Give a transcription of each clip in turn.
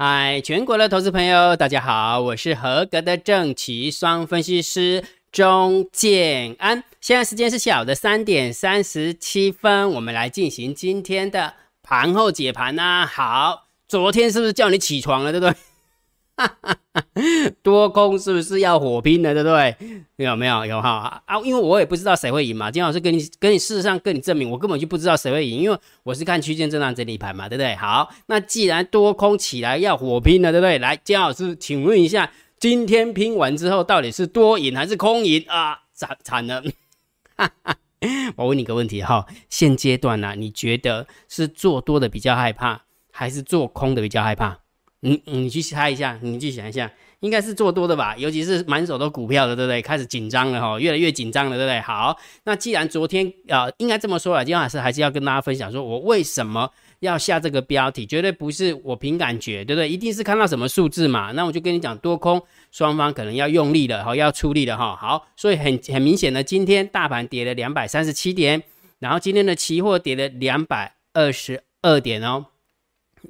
嗨，全国的投资朋友，大家好，我是合格的正奇双分析师钟建安。现在时间是小的三点三十七分，我们来进行今天的盘后解盘呐。好，昨天是不是叫你起床了，对不对？多空是不是要火拼了，对不对？有没有？有哈啊！因为我也不知道谁会赢嘛。金老师跟你跟你事实上跟你证明，我根本就不知道谁会赢，因为我是看区间震荡整理盘嘛，对不对？好，那既然多空起来要火拼了，对不对？来，金老师，请问一下，今天拼完之后到底是多赢还是空赢啊？惨惨了！哈哈我问你个问题哈，现阶段呢，你觉得是做多的比较害怕，还是做空的比较害怕？你你去猜一下，你去想一下，应该是做多的吧？尤其是满手都股票的，对不对？开始紧张了哈，越来越紧张了，对不对？好，那既然昨天啊，应该这么说了，今天还是还是要跟大家分享，说我为什么要下这个标题，绝对不是我凭感觉，对不对？一定是看到什么数字嘛？那我就跟你讲，多空双方可能要用力了，哈，要出力了，哈。好，所以很很明显的，今天大盘跌了两百三十七点，然后今天的期货跌了两百二十二点哦。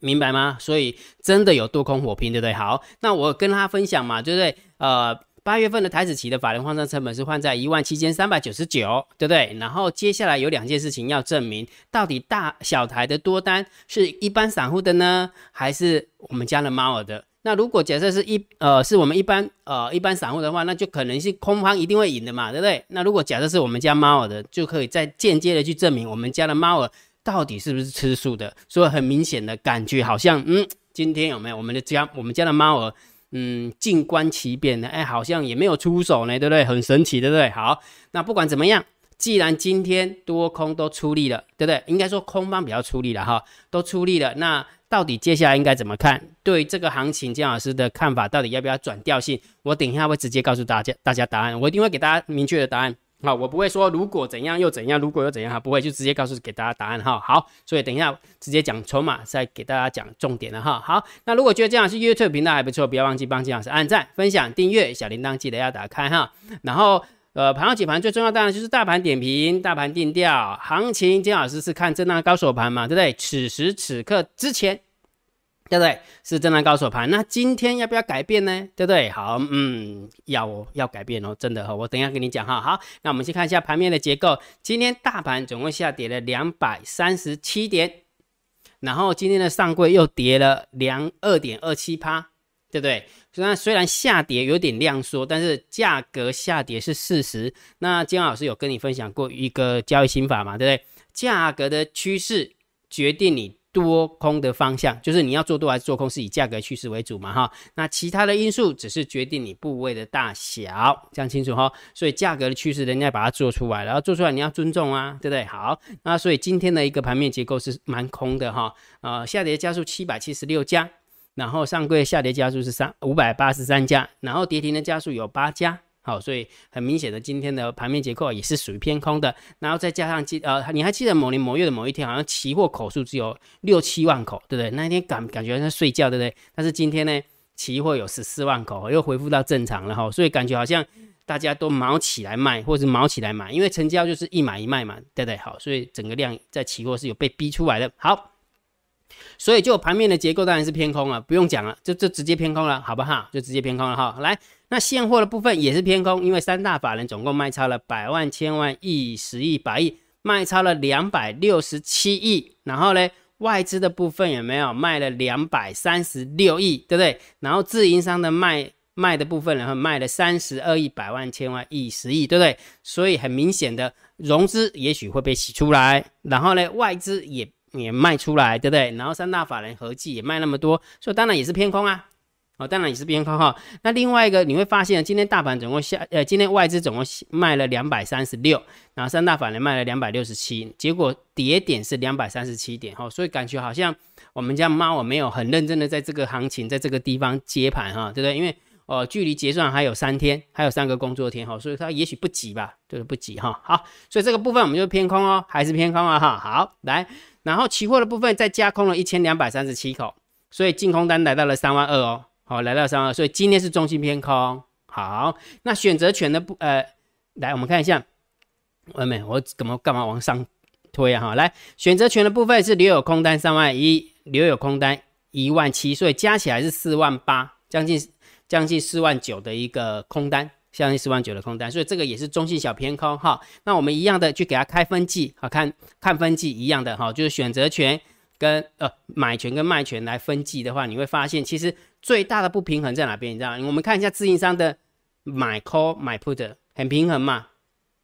明白吗？所以真的有多空火拼，对不对？好，那我跟他分享嘛，对不对？呃，八月份的台子期的法人换算成本是换在一万七千三百九十九，对不对？然后接下来有两件事情要证明，到底大小台的多单是一般散户的呢，还是我们家的猫儿的？那如果假设是一呃是我们一般呃一般散户的话，那就可能是空方一定会赢的嘛，对不对？那如果假设是我们家猫儿的，就可以再间接的去证明我们家的猫儿。到底是不是吃素的？所以很明显的感觉，好像嗯，今天有没有我们的家，我们家的猫儿，嗯，静观其变的，哎，好像也没有出手呢，对不对？很神奇，对不对？好，那不管怎么样，既然今天多空都出力了，对不对？应该说空方比较出力了哈，都出力了。那到底接下来应该怎么看？对这个行情，姜老师的看法到底要不要转调性？我等一下会直接告诉大家，大家答案，我一定会给大家明确的答案。好，我不会说如果怎样又怎样，如果又怎样哈，不会就直接告诉给大家答案哈。好，所以等一下直接讲筹码，再给大家讲重点了哈。好，那如果觉得这样是 YouTube 频道还不错，不要忘记帮金老师按赞、分享、订阅，小铃铛记得要打开哈。然后呃，盘后解盘最重要当然就是大盘点评、大盘定调、行情。金老师是看震荡高手盘嘛，对不对？此时此刻之前。对不对？是震荡高手盘，那今天要不要改变呢？对不对？好，嗯，要，要改变哦，真的哈，我等一下跟你讲哈。好，那我们先看一下盘面的结构。今天大盘总共下跌了两百三十七点，然后今天的上柜又跌了两二点二七趴，对不对？虽然虽然下跌有点量缩，但是价格下跌是事实。那金老师有跟你分享过一个交易心法嘛？对不对？价格的趋势决定你。多空的方向就是你要做多还是做空，是以价格趋势为主嘛哈。那其他的因素只是决定你部位的大小，这样清楚哈。所以价格的趋势人家把它做出来，然后做出来你要尊重啊，对不对？好，那所以今天的一个盘面结构是蛮空的哈。呃，下跌加速七百七十六家，然后上柜下跌加速是三五百八十三家，然后跌停的加速有八家。好，所以很明显的，今天的盘面结构也是属于偏空的。然后再加上记呃，你还记得某年某月的某一天，好像期货口数只有六七万口，对不对？那一天感感觉在睡觉，对不对？但是今天呢，期货有十四万口，又恢复到正常了哈。所以感觉好像大家都毛起来卖，或者是毛起来买，因为成交就是一买一卖嘛，对不对？好，所以整个量在期货是有被逼出来的。好。所以就盘面的结构当然是偏空了，不用讲了，就就直接偏空了，好不好？就直接偏空了哈。来，那现货的部分也是偏空，因为三大法人总共卖超了百万、千万、亿、十亿、百亿，卖超了两百六十七亿。然后呢，外资的部分有没有卖了两百三十六亿，对不对？然后自营商的卖卖的部分，然后卖了三十二亿、百万、千万、亿、十亿，对不对？所以很明显的融资也许会被洗出来，然后呢，外资也。也卖出来，对不对？然后三大法人合计也卖那么多，所以当然也是偏空啊。哦，当然也是偏空哈。那另外一个你会发现，今天大盘总共下，呃，今天外资总共卖了两百三十六，然后三大法人卖了两百六十七，结果跌点是两百三十七点哈。所以感觉好像我们家猫没有很认真的在这个行情，在这个地方接盘哈，对不对？因为哦，距离结算还有三天，还有三个工作天哈，所以它也许不急吧，就是不急哈。好，所以这个部分我们就偏空哦，还是偏空啊哈。好，来。然后期货的部分再加空了一千两百三十七口，所以净空单来到了三万二哦，好，来到三万，所以今天是中性偏空。好，那选择权的不呃，来我们看一下，外面我怎么干嘛往上推啊？哈，来选择权的部分是留有空单三万一，留有空单一万七，所以加起来是四万八，将近将近四万九的一个空单，将近四万九的空单，所以这个也是中性小偏空哈。那我们一样的去给它开分季，好看看分季一样的哈，就是选择权跟呃买权跟卖权来分季的话，你会发现其实最大的不平衡在哪边？你知道？我们看一下自营商的买 call 买 put 很平衡嘛。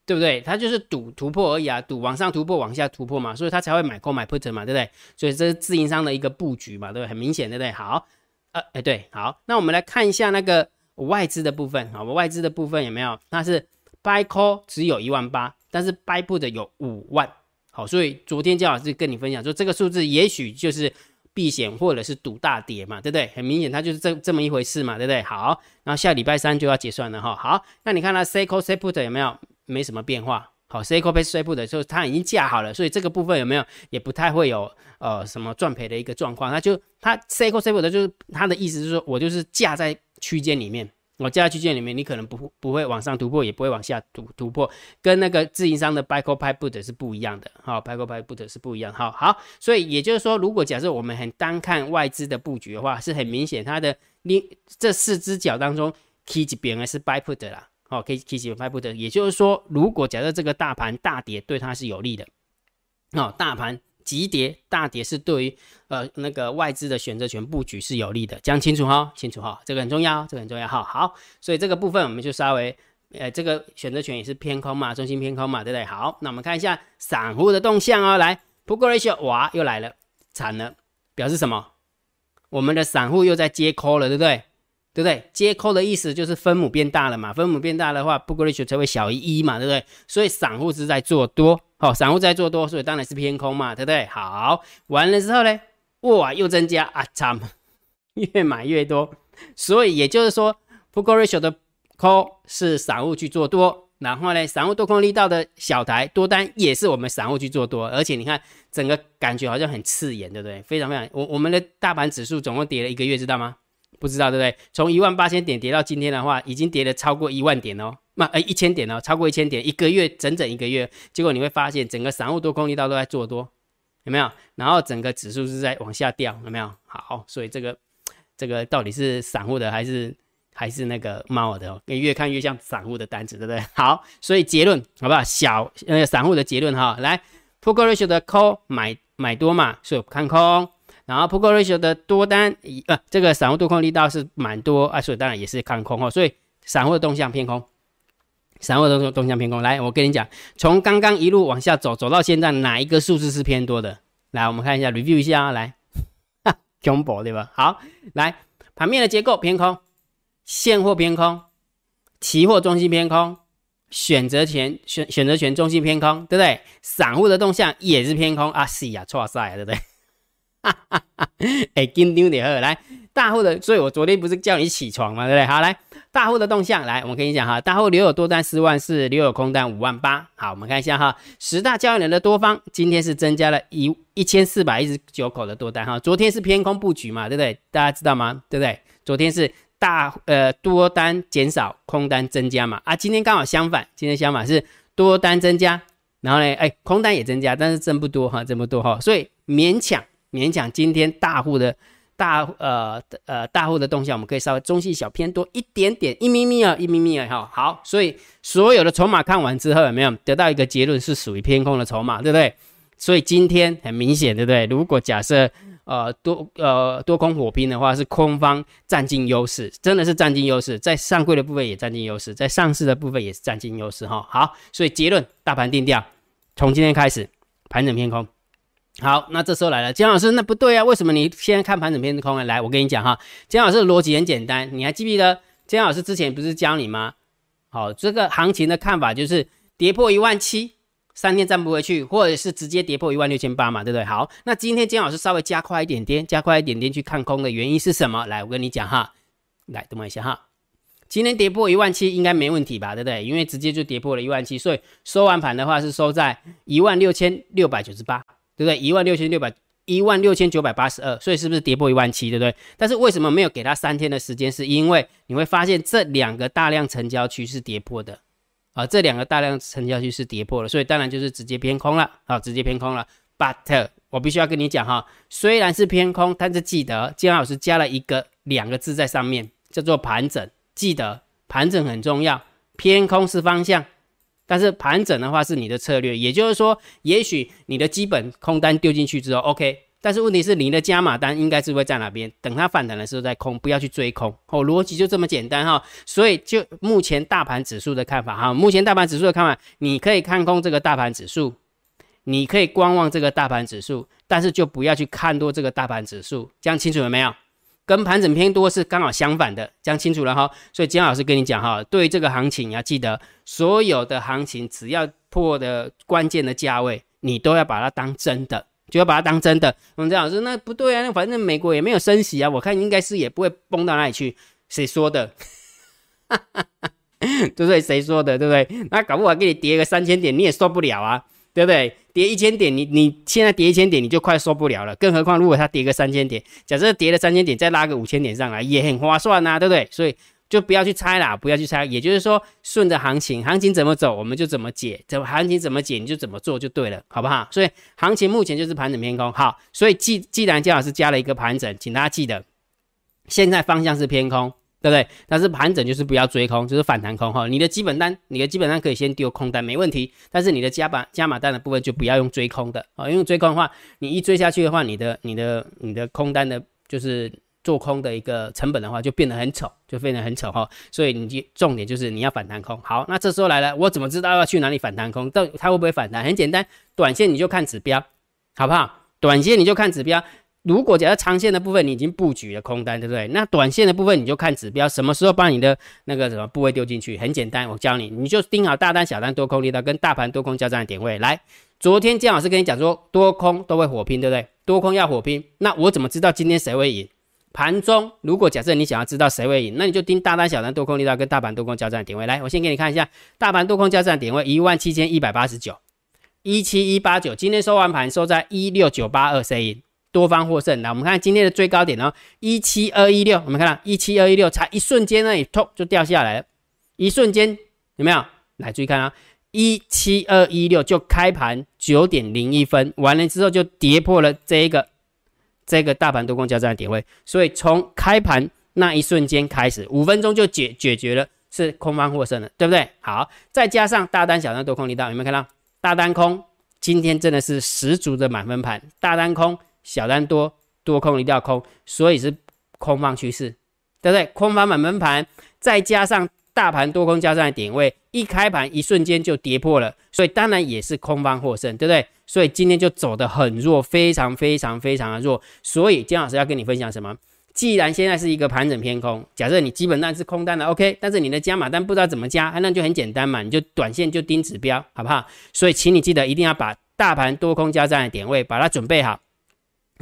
对不对？它就是赌突破而已啊，赌往上突破，往下突破嘛，所以他才会买 call 买 put 嘛，对不对？所以这是自营商的一个布局嘛，对不对？很明显，对不对？好，呃，哎，对，好，那我们来看一下那个外资的部分，好，外资的部分有没有？它是 buy call 只有一万八，但是 buy put 有五万，好，所以昨天姜老师跟你分享说，这个数字也许就是避险或者是赌大跌嘛，对不对？很明显，它就是这这么一回事嘛，对不对？好，然后下礼拜三就要结算了哈，好，那你看它 say call say put 有没有？没什么变化，好 CICO 树本就是，它已经架好了，所以这个部分有没有也不太会有呃什么赚赔的一个状况。那就它 C 口 C 布的，就是它的意思是说我就是架在区间里面，我架在区间里面，你可能不不会往上突破，也不会往下突突破，跟那个自营商的 Buy Call Buy Put 是不一样的，好，Buy Call Buy Put 是不一样，好好，所以也就是说，如果假设我们很单看外资的布局的话，是很明显它的你这四只脚当中，K 级别是 Buy Put 啦。哦，可以可以写拍不得，也就是说，如果假设这个大盘大跌，对它是有利的。哦，大盘急跌大跌是对于呃那个外资的选择权布局是有利的，讲清楚哈，清楚哈，这个很重要，这个很重要哈。好，所以这个部分我们就稍微呃这个选择权也是偏空嘛，中心偏空嘛，对不对？好，那我们看一下散户的动向哦，来，Put Ratio 哇又来了，惨了，表示什么？我们的散户又在接 call 了，对不对？对不对？接扣的意思就是分母变大了嘛，分母变大的话，put ratio 才会小于一嘛，对不对？所以散户是在做多，好，散户在做多，所以当然是偏空嘛，对不对？好，完了之后呢，哇，又增加啊，惨，越买越多，所以也就是说，put ratio 的 call 是散户去做多，然后呢，散户多空力道的小台多单也是我们散户去做多，而且你看整个感觉好像很刺眼，对不对？非常非常，我我们的大盘指数总共跌了一个月，知道吗？不知道对不对？从一万八千点跌到今天的话，已经跌了超过一万点哦，那呃一千点哦，超过一千点，一个月整整一个月，结果你会发现整个散户多空力道都在做多，有没有？然后整个指数是在往下掉，有没有？好，所以这个这个到底是散户的还是还是那个猫的？你越看越像散户的单子，对不对？好，所以结论好不好？小呃散户的结论哈，来 p u t ratio 的空买买多嘛，所以看空。然后 put ratio 的多单，呃，这个散户多空力道是蛮多啊，所以当然也是看空哦。所以散户的动向偏空，散户的动向偏空。来，我跟你讲，从刚刚一路往下走，走到现在，哪一个数字是偏多的？来，我们看一下，review 一下啊，来，恐怖对吧？好，来，盘面的结构偏空，现货偏空，期货中心偏空，选择权选选择权中心偏空，对不对？散户的动向也是偏空啊，是呀，错赛，对不对？哈哈哈，哎，金牛点二来大户的，所以我昨天不是叫你起床嘛？对不对？好，来大户的动向，来，我跟你讲哈，大户留有多单四万四，留有空单五万八。好，我们看一下哈，十大交易人的多方今天是增加了一一千四百一十九口的多单哈，昨天是偏空布局嘛，对不对？大家知道吗？对不对？昨天是大呃多单减少，空单增加嘛，啊，今天刚好相反，今天相反是多单增加，然后呢，哎，空单也增加，但是增不多哈，增不多哈，所以勉强。勉强今天大户的大呃呃大户的动向，我们可以稍微中性小偏多一点点一咪咪啊一咪咪啊哈好，所以所有的筹码看完之后有没有得到一个结论是属于偏空的筹码，对不对？所以今天很明显，对不对？如果假设呃多呃多空火拼的话，是空方占尽优势，真的是占尽优势，在上柜的部分也占尽优势，在上市的部分也是占尽优势哈好，所以结论大盘定调，从今天开始盘整偏空。好，那这时候来了，姜老师，那不对啊，为什么你现在看盘整偏空呢？来，我跟你讲哈，姜老师的逻辑很简单，你还记不记得姜老师之前不是教你吗？好，这个行情的看法就是跌破一万七，三天站不回去，或者是直接跌破一万六千八嘛，对不对？好，那今天姜老师稍微加快一点点，加快一点点去看空的原因是什么？来，我跟你讲哈，来，等我一下哈，今天跌破一万七应该没问题吧，对不对？因为直接就跌破了一万七，所以收完盘的话是收在一万六千六百九十八。对不对？一万六千六百，一万六千九百八十二，所以是不是跌破一万七？对不对？但是为什么没有给他三天的时间？是因为你会发现这两个大量成交区是跌破的，啊，这两个大量成交区是跌破了，所以当然就是直接偏空了，啊，直接偏空了。But 我必须要跟你讲哈，虽然是偏空，但是记得姜老师加了一个两个字在上面，叫做盘整。记得盘整很重要，偏空是方向，但是盘整的话是你的策略。也就是说，也许你的基本空单丢进去之后，OK。但是问题是，你的加码单应该是会在哪边？等它反弹的时候再空，不要去追空。哦，逻辑就这么简单哈。所以就目前大盘指数的看法哈，目前大盘指数的看法，你可以看空这个大盘指数，你可以观望这个大盘指数，但是就不要去看多这个大盘指数。这样清楚了没有？跟盘整偏多是刚好相反的，讲清楚了哈。所以姜老师跟你讲哈，对于这个行情你要记得，所有的行情只要破的关键的价位，你都要把它当真的。就要把它当真的。我们讲老师，那不对啊，那反正美国也没有升息啊，我看应该是也不会崩到哪里去。谁说的？对不对？谁说的？对不对？那搞不好给你跌个三千点，你也受不了啊，对不对？跌一千点，你你现在跌一千点，你就快受不了了。更何况如果它跌个三千点，假设跌了三千点，再拉个五千点上来，也很划算呐，对不对？所以。就不要去猜啦，不要去猜。也就是说，顺着行情，行情怎么走，我们就怎么解；怎么行情怎么解，你就怎么做就对了，好不好？所以行情目前就是盘整偏空。好，所以既既然姜老师加了一个盘整，请大家记得，现在方向是偏空，对不对？但是盘整就是不要追空，就是反弹空哈。你的基本单，你的基本单可以先丢空单，没问题。但是你的加码加码单的部分就不要用追空的啊，因为追空的话，你一追下去的话，你的你的你的空单的就是。做空的一个成本的话，就变得很丑，就变得很丑哈。所以你就重点就是你要反弹空。好，那这时候来了，我怎么知道要去哪里反弹空？到它会不会反弹？很简单，短线你就看指标，好不好？短线你就看指标。如果假设长线的部分你已经布局了空单，对不对？那短线的部分你就看指标，什么时候把你的那个什么部位丢进去？很简单，我教你，你就盯好大单、小单、多空力道跟大盘多空交战的点位。来，昨天姜老师跟你讲说，多空都会火拼，对不对？多空要火拼，那我怎么知道今天谁会赢？盘中，如果假设你想要知道谁会赢，那你就盯大单、小单、多空力道跟大盘多空交战的点位。来，我先给你看一下大盘多空交战的点位一万七千一百八十九，一七一八九。今天收完盘收在一六九八二，谁赢？多方获胜。来，我们看今天的最高点哦，一七二一六。我们看到一七二一六，才一瞬间那里突就掉下来了，一瞬间有没有？来，注意看啊，一七二一六就开盘九点零一分，完了之后就跌破了这一个。这个大盘多空交战的点位，所以从开盘那一瞬间开始，五分钟就解解决了，是空方获胜了，对不对？好，再加上大单、小单多空力道，有没有看到？大单空今天真的是十足的满分盘，大单空，小单多，多空一定要空，所以是空方趋势，对不对？空方满门盘，再加上。大盘多空交战的点位，一开盘一瞬间就跌破了，所以当然也是空方获胜，对不对？所以今天就走得很弱，非常非常非常的弱。所以姜老师要跟你分享什么？既然现在是一个盘整偏空，假设你基本单是空单的，OK，但是你的加码单不知道怎么加，那就很简单嘛，你就短线就盯指标，好不好？所以请你记得一定要把大盘多空交战的点位把它准备好。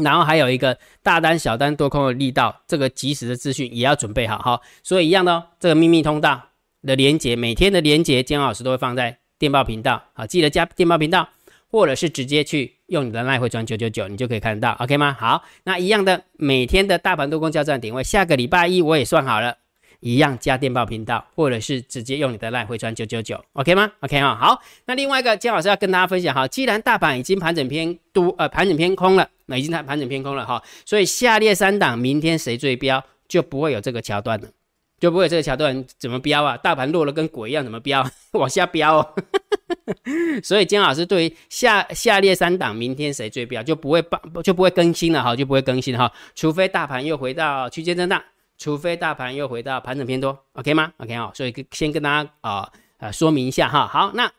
然后还有一个大单、小单、多空的力道，这个及时的资讯也要准备好哈。所以一样的哦，这个秘密通道的连接，每天的连接，姜老师都会放在电报频道，好，记得加电报频道，或者是直接去用你的赖会转九九九，你就可以看得到，OK 吗？好，那一样的，每天的大盘多空交战点位，下个礼拜一我也算好了。一样加电报频道，或者是直接用你的 line 回传九九九，OK 吗？OK 哈，好。那另外一个姜老师要跟大家分享哈，既然大盘已经盘整偏多，呃，盘整偏空了，那已经盘盘整偏空了哈，所以下列三档明天谁最标就不会有这个桥段了，就不会有这个桥段怎么标啊？大盘落了跟鬼一样，怎么标？往下标哦。所以姜老师对于下下列三档明天谁最标就不会帮就不会更新了哈，就不会更新哈，除非大盘又回到区间震荡。除非大盘又回到盘整偏多，OK 吗？OK 哦，所以先跟大家啊呃说明一下哈。好，那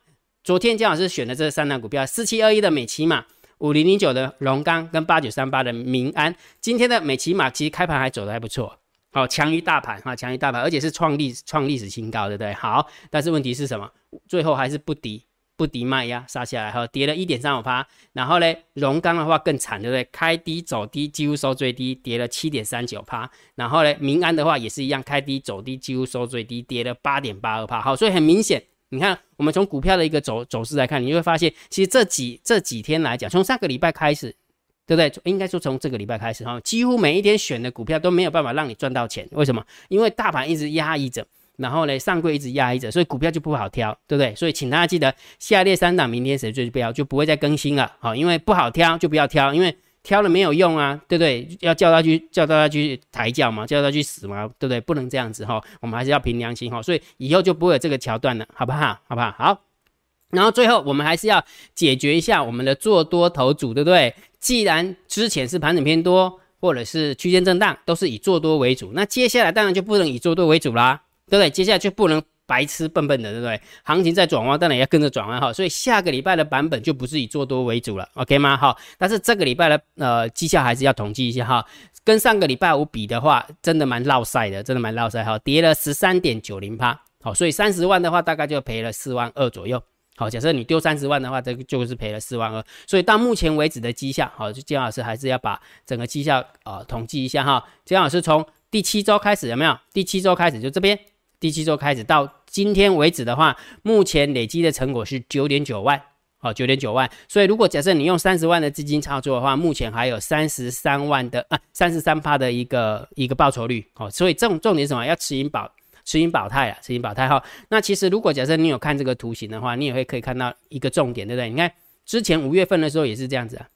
昨天姜老师选的这三档股票，四七二一的美骑马，五零零九的龙钢跟八九三八的民安，今天的美骑马其实开盘还走的还不错，好强于大盘哈，强于大盘，而且是创历创历史新高，对不对？好，但是问题是什么？最后还是不敌。不敌卖压杀下来哈，跌了一点三五趴。然后呢，龙钢的话更惨，对不对？开低走低，几乎收最低，跌了七点三九趴。然后呢，民安的话也是一样，开低走低，几乎收最低，跌了八点八二趴。好，所以很明显，你看我们从股票的一个走走势来看，你就会发现，其实这几这几天来讲，从上个礼拜开始，对不对？应该说从这个礼拜开始哈，几乎每一天选的股票都没有办法让你赚到钱。为什么？因为大盘一直压抑着。然后呢上柜一直压抑着，所以股票就不好挑，对不对？所以请大家记得下列三档明天谁最标就不会再更新了，好，因为不好挑就不要挑，因为挑了没有用啊，对不对？要叫他去叫大家去抬轿嘛，叫他去死嘛，对不对？不能这样子哈，我们还是要凭良心哈，所以以后就不会有这个桥段了，好不好？好不好？好。然后最后我们还是要解决一下我们的做多头组，对不对？既然之前是盘整偏多，或者是区间震荡，都是以做多为主，那接下来当然就不能以做多为主啦，对不对？接下来就不能白痴笨笨的，对不对？行情在转弯，当然也要跟着转弯哈。所以下个礼拜的版本就不是以做多为主了，OK 吗？好，但是这个礼拜的呃绩效还是要统计一下哈。跟上个礼拜五比的话，真的蛮落赛的，真的蛮落赛哈，跌了十三点九零趴，好，所以三十万的话，大概就赔了四万二左右。好，假设你丢三十万的话，这个就是赔了四万二。所以到目前为止的绩效，好，就姜老师还是要把整个绩效啊统计一下哈。姜老师从第七周开始有没有？第七周开始就这边，第七周开始到今天为止的话，目前累积的成果是九点九万，好，九点九万。所以如果假设你用三十万的资金操作的话，目前还有三十三万的啊，三十三趴的一个一个报酬率，好，所以重重点什么？要持盈保。持盈保泰啊，持盈保泰哈。那其实如果假设你有看这个图形的话，你也会可以看到一个重点，对不对？你看之前五月份的时候也是这样子啊，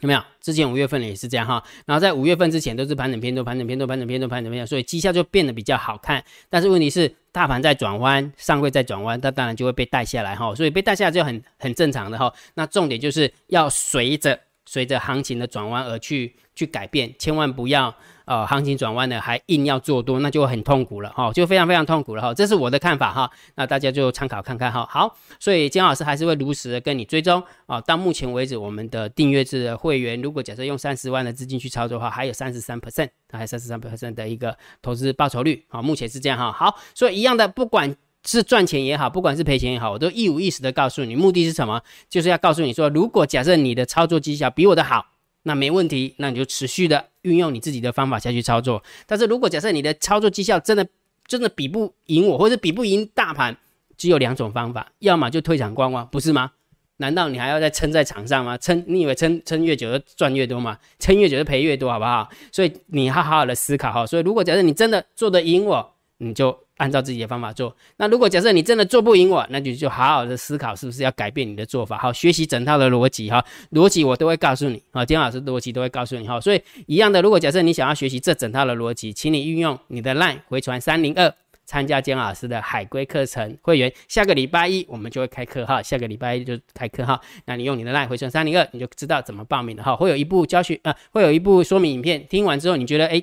有没有？之前五月份也是这样哈。然后在五月份之前都是盘整偏多，盘整偏多，盘整偏多，盘整偏多，所以绩效就变得比较好看。但是问题是大盘在转弯，上柜在转弯，它当然就会被带下来哈。所以被带下来就很很正常的哈。那重点就是要随着随着行情的转弯而去去改变，千万不要。呃，行情转弯的还硬要做多，那就很痛苦了哈，就非常非常痛苦了哈。这是我的看法哈，那大家就参考看看哈。好，所以姜老师还是会如实的跟你追踪啊。到目前为止，我们的订阅制的会员，如果假设用三十万的资金去操作的话，还有三十三 percent，还有三十三 percent 的一个投资报酬率啊。目前是这样哈。好，所以一样的，不管是赚钱也好，不管是赔钱也好，我都一五一十的告诉你，目的是什么？就是要告诉你说，如果假设你的操作绩效比我的好。那没问题，那你就持续的运用你自己的方法下去操作。但是如果假设你的操作绩效真的真的比不赢我，或者比不赢大盘，只有两种方法，要么就退场观望，不是吗？难道你还要再撑在场上吗？撑，你以为撑撑越久就赚越多吗？撑越久就赔越多，好不好？所以你要好好的思考哈。所以如果假设你真的做得赢我，你就。按照自己的方法做。那如果假设你真的做不赢我，那你就好好的思考是不是要改变你的做法。好，学习整套的逻辑哈，逻辑我都会告诉你啊，金老师逻辑都会告诉你哈。所以一样的，如果假设你想要学习这整套的逻辑，请你运用你的 LINE 回传三零二，参加姜老师的海龟课程会员。下个礼拜一我们就会开课哈，下个礼拜一就开课哈。那你用你的 LINE 回传三零二，你就知道怎么报名了哈。会有一部教学啊，会有一部说明影片，听完之后你觉得哎。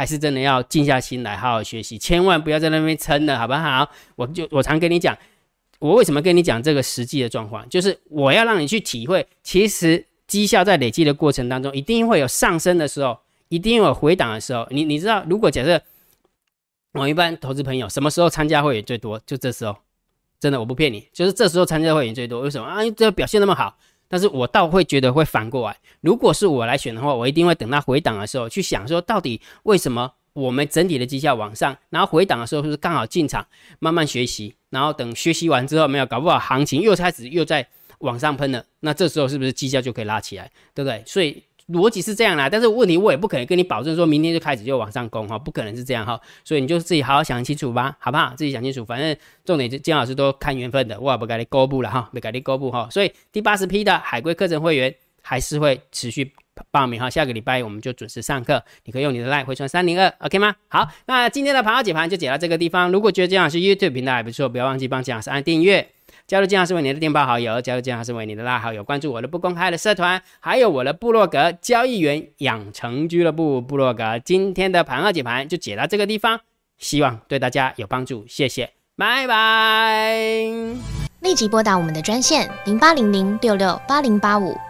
还是真的要静下心来好好学习，千万不要在那边撑了，好不好？我就我常跟你讲，我为什么跟你讲这个实际的状况，就是我要让你去体会，其实绩效在累积的过程当中，一定会有上升的时候，一定有回档的时候。你你知道，如果假设我一般投资朋友什么时候参加会员最多，就这时候，真的我不骗你，就是这时候参加会员最多。为什么啊？这表现那么好。但是我倒会觉得会反过来，如果是我来选的话，我一定会等它回档的时候去想说，到底为什么我们整体的绩效往上，然后回档的时候是不是刚好进场慢慢学习，然后等学习完之后没有搞不好行情又开始又在往上喷了，那这时候是不是绩效就可以拉起来，对不对？所以。逻辑是这样啦，但是问题我也不可能跟你保证说明天就开始就往上攻哈，不可能是这样哈，所以你就自己好好想清楚吧，好不好？自己想清楚，反正重点是金老师都看缘分的，我也不给你公布了哈，不给你公布哈，所以第八十批的海归课程会员还是会持续报名哈，下个礼拜我们就准时上课，你可以用你的 line 回传三零二，OK 吗？好，那今天的盘号解盘就解到这个地方，如果觉得姜老师 YouTube 频道还不错，不要忘记帮姜老师按订阅。加入金老师为你的电报好友，加入金老师为你的拉好友，关注我的不公开的社团，还有我的部落格交易员养成俱乐部部落格。今天的盘二解盘就解到这个地方，希望对大家有帮助，谢谢，拜拜。立即拨打我们的专线零八零零六六八零八五